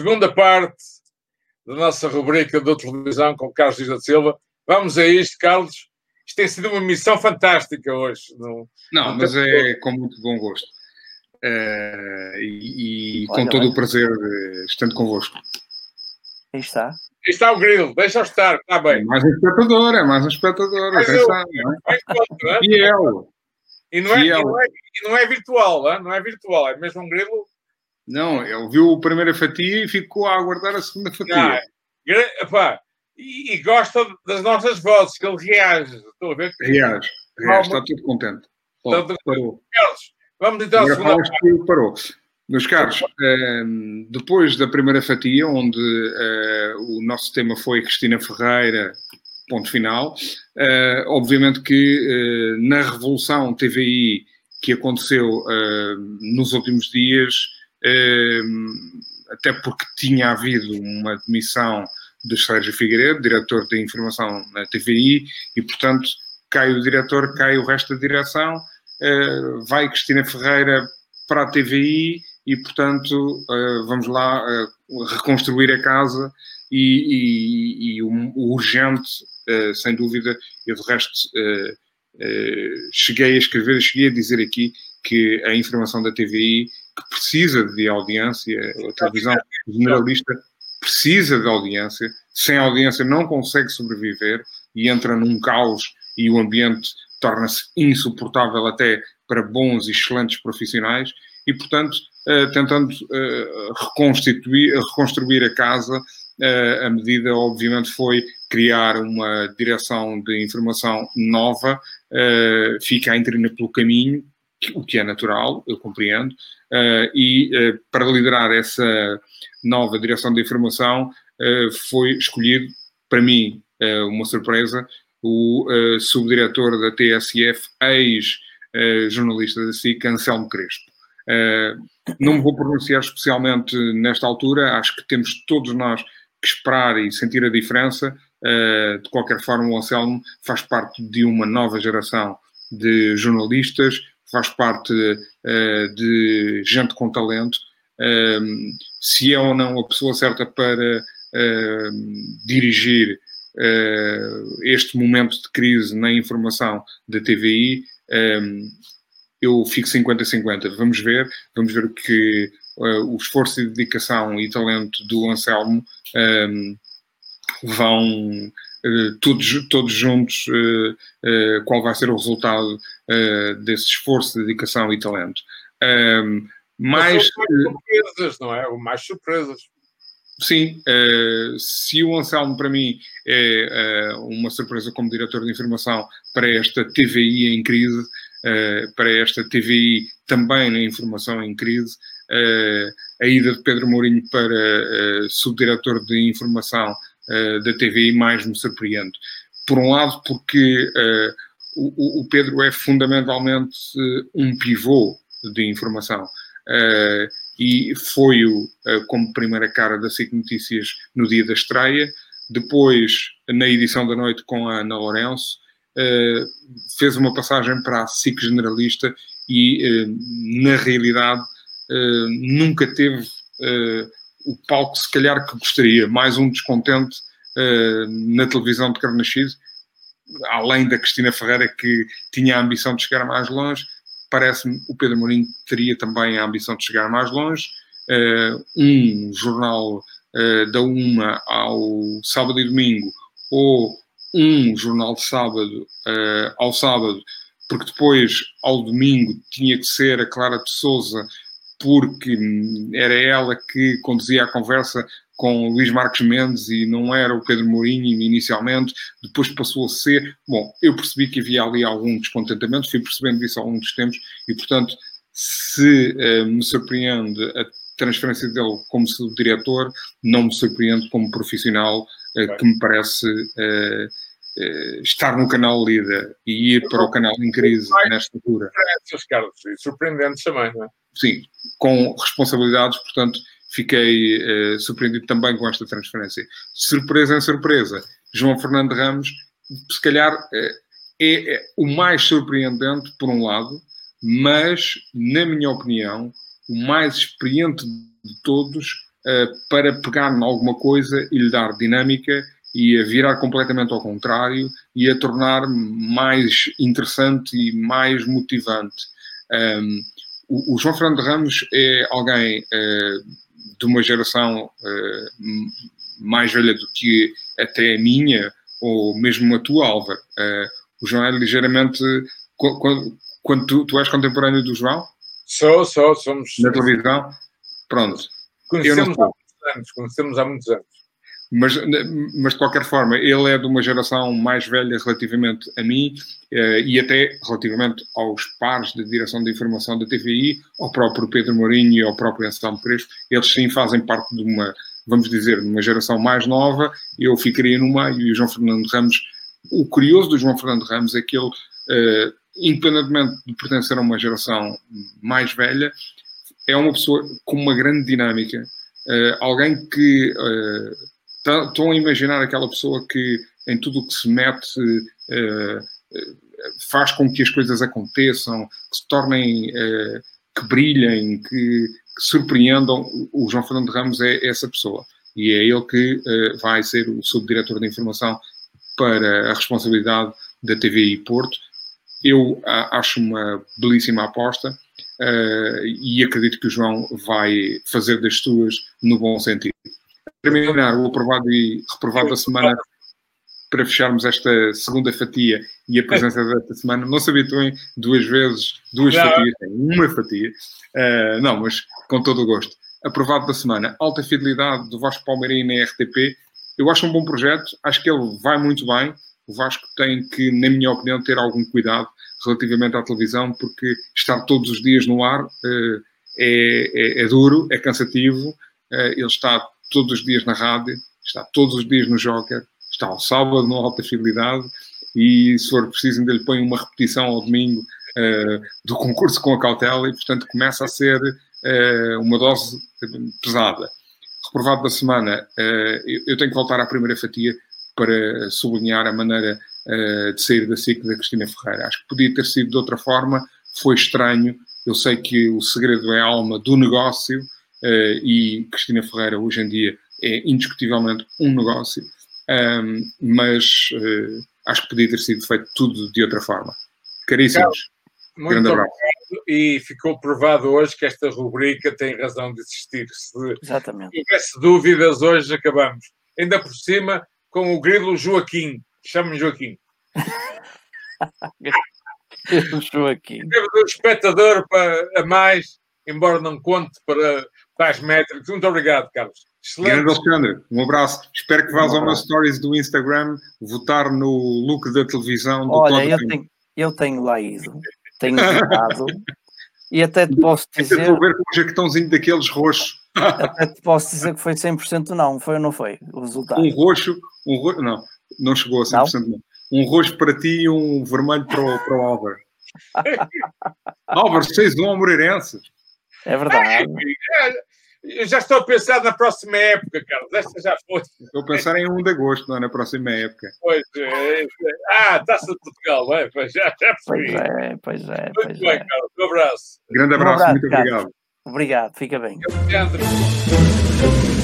segunda parte da nossa rubrica da televisão com o Carlos Dias da Silva. Vamos a isto, Carlos. Isto tem sido uma missão fantástica hoje. No, não, no mas é com muito bom gosto. Uh, e, e com todo o prazer uh, estando convosco. Aí está. Aí está o grilo, deixa-o estar, está bem. É mais um espectador, é mais um espectador, atenção. É? é? Fiel. E não, é, e, não é, e não é virtual, não é virtual, é mesmo um grilo. Não, ele viu a primeira fatia e ficou a aguardar a segunda fatia. Ah, e, e, gosta das nossas vozes, que ele reage. Estou a ver que... Reage, reage está tudo contente. Pô, parou. Carlos, vamos então à segunda parte. Parou. Meus caros, ehm, depois da primeira fatia, onde eh, o nosso tema foi Cristina Ferreira, ponto final, eh, obviamente que eh, na revolução TVI que aconteceu nos últimos dias, até porque tinha havido uma demissão de Sérgio Figueiredo, diretor de informação na TVI, e portanto cai o diretor, cai o resto da direção, vai Cristina Ferreira para a TVI e, portanto, uh, vamos lá uh, reconstruir a casa e, e, e o, urgente, sem dúvida, eu de resto cheguei a escrever, cheguei a dizer aqui que a informação da TVI, que precisa de audiência, a televisão generalista precisa de audiência, sem audiência não consegue sobreviver e entra num caos e o ambiente torna-se insuportável até para bons e excelentes profissionais e, portanto, eh, tentando uh, reconstituir, reconstruir a casa. A medida, obviamente, foi criar uma direção de informação nova, fica a intrina pelo caminho, o que é natural, eu compreendo, e para liderar essa nova direção de informação foi escolhido, para mim, uma surpresa, o subdiretor da TSF, ex-jornalista da SIC, Anselmo Crespo. Não me vou pronunciar especialmente nesta altura, acho que temos todos nós que esperar e sentir a diferença. De qualquer forma, o Anselmo faz parte de uma nova geração de jornalistas, faz parte uh, de gente com talento. Uh, se é ou não a pessoa certa para dirigir este momento de crise na informação da TVI, eu fico 50-50. Vamos ver, vamos ver que uh, o esforço e dedicação e talento do Anselmo um, ehm, vão uh, todos, todos juntos, uh, qual vai ser o resultado desse esforço, dedicação e talento. Um, mais, mais surpresas, não é? Mais surpresas. Sim, uh, se o Anselmo para mim é uh, uma surpresa como diretor de informação para esta TVI em crise, uh, para esta TVI também na informação em crise, a ida de Pedro Mourinho para subdiretor de informação da TVI mais me surpreende. Por um lado, porque o, o, Pedro é fundamentalmente um pivô de informação. Uh, e foi-o uh, como primeira cara da SIC Notícias no dia da estreia. Depois, na edição da noite com a Ana Lourenço, uh, fez uma passagem para a SIC Generalista e, na realidade, nunca teve o palco, se calhar, que gostaria. Mais um descontente na televisão de Carnaxide, além da Cristina Ferreira, que tinha a ambição de chegar mais longe parece-me o Pedro Mourinho teria também a ambição de chegar mais longe. Uh, um jornal uh, da UMA ao sábado e domingo, ou um jornal de sábado uh, ao sábado, porque depois ao domingo tinha que ser a Clara de Souza, porque era ela que conduzia a conversa com Luís Marques Mendes e não era o Pedro Mourinho inicialmente, depois passou a ser. Bom, eu percebi que havia ali algum descontentamento, fui percebendo isso ao longo dos tempos e, portanto, se uh, me surpreende a transferência dele como diretor, não me surpreende como profissional, uh, que me parece uh, estar no canal líder e ir para o canal em crise nesta altura. Carlos, surpreendente também, não é? Sim, com responsabilidades, portanto, fiquei uh, surpreendido também com esta transferência. Surpresa em surpresa, João Fernando Ramos, se calhar uh, é, é, o mais surpreendente, por um lado, mas, na minha opinião, o mais experiente de todos uh, para pegar em alguma coisa e lhe dar dinâmica e a virar completamente ao contrário e a tornar mais interessante e mais motivante. Um, o, o, João Fernando Ramos é alguém uh, de uma geração uh, mais velha do que até a minha, ou mesmo a tua, Álvaro. Uh, o João é ligeiramente. Quando, quando tu, tu és contemporâneo do João? Sou, sou, somos. Na televisão? Pronto. Conhecemos há muitos anos, conhecemos há muitos anos. Mas, mas de qualquer forma, ele é de uma geração mais velha relativamente a mim eh, e até relativamente aos pares de direção de informação da TVI, ao próprio Pedro Mourinho e ao próprio Anselmo Crespo. Eles sim fazem parte de uma, vamos dizer, de uma geração mais nova. Eu ficaria no meio e o João Fernando Ramos. O curioso do João Fernando Ramos é que ele, uh, independentemente de pertencer a uma geração mais velha, é uma pessoa com uma grande dinâmica. Uh, alguém que Estão a imaginar aquela pessoa que em tudo o que se mete uh, faz com que as coisas aconteçam, que se tornem, uh, que brilhem, que, surpreendam. O João Fernando Ramos é essa pessoa. E é ele que vai ser o subdiretor de informação para a responsabilidade da TVI Porto. Eu acho uma belíssima aposta. E acredito que o João vai fazer das suas no bom sentido terminar o aprovado e reprovado da semana para fecharmos esta segunda fatia e a presença desta semana. Não se habituem duas vezes, duas não. fatias, uma fatia. Uh, não, mas com todo o gosto. Aprovado da semana. Alta fidelidade do Vasco Palmeirinho na RTP. Eu acho um bom projeto, acho que ele vai muito bem. O Vasco tem que, na minha opinião, ter algum cuidado relativamente à televisão, porque estar todos os dias no ar uh, é, é, é, duro, é cansativo. Uh, ele está todos os dias na rádio, está todos os dias no Joker, está ao sábado no Alta Fidelidade e, se for preciso, ainda lhe põe uma repetição ao domingo uh, do concurso com a cautela e, portanto, começa a ser uh, uma dose pesada. Reprovado da semana, uh, eu, tenho que voltar à primeira fatia para sublinhar a maneira de sair da SIC da Cristina Ferreira. Acho que podia ter sido de outra forma, foi estranho. Eu sei que o segredo é a alma do negócio, e Cristina Ferreira hoje em dia é indiscutivelmente um negócio, um, mas uh, acho que podia ter sido feito tudo de outra forma. Caríssimos, muito grande abraço. E ficou provado hoje que esta rubrica tem razão de existir. Se Exatamente. tivesse dúvidas, hoje acabamos. Ainda por cima, com o grilo Joaquim. Chama-me Joaquim. Joaquim. Temos um espectador para, a mais, embora não conte para Tais métricos. Muito obrigado, Carlos. Excelente. Grande Alexandre, um abraço. Espero que vás ao meu stories do Instagram votar no look da televisão do Olha, eu tenho, eu tenho lá ido. Tenho votado. e até te posso dizer. Estou a ver com um jaquetãozinho daqueles roxos. Até te posso dizer que foi 100% não, foi ou não foi o resultado? Um roxo, um roxo não, não chegou a 100% não. não. Um roxo para ti e um vermelho para o, para o Álvaro. Álvaro, 6-1 ao Moreirense. É verdade. Eu já estou a pensar na próxima época, Carlos. Esta já foi. Estou a pensar em 1 de agosto, não é? Na próxima época. Pois é. é. Ah, Taça de Portugal, é? Pois já, já foi. Pois é, pois é. Muito pois bem, é. Carlos. Um abraço. Grande abraço, um abraço muito obrigado. Obrigado, fica bem. Obrigado.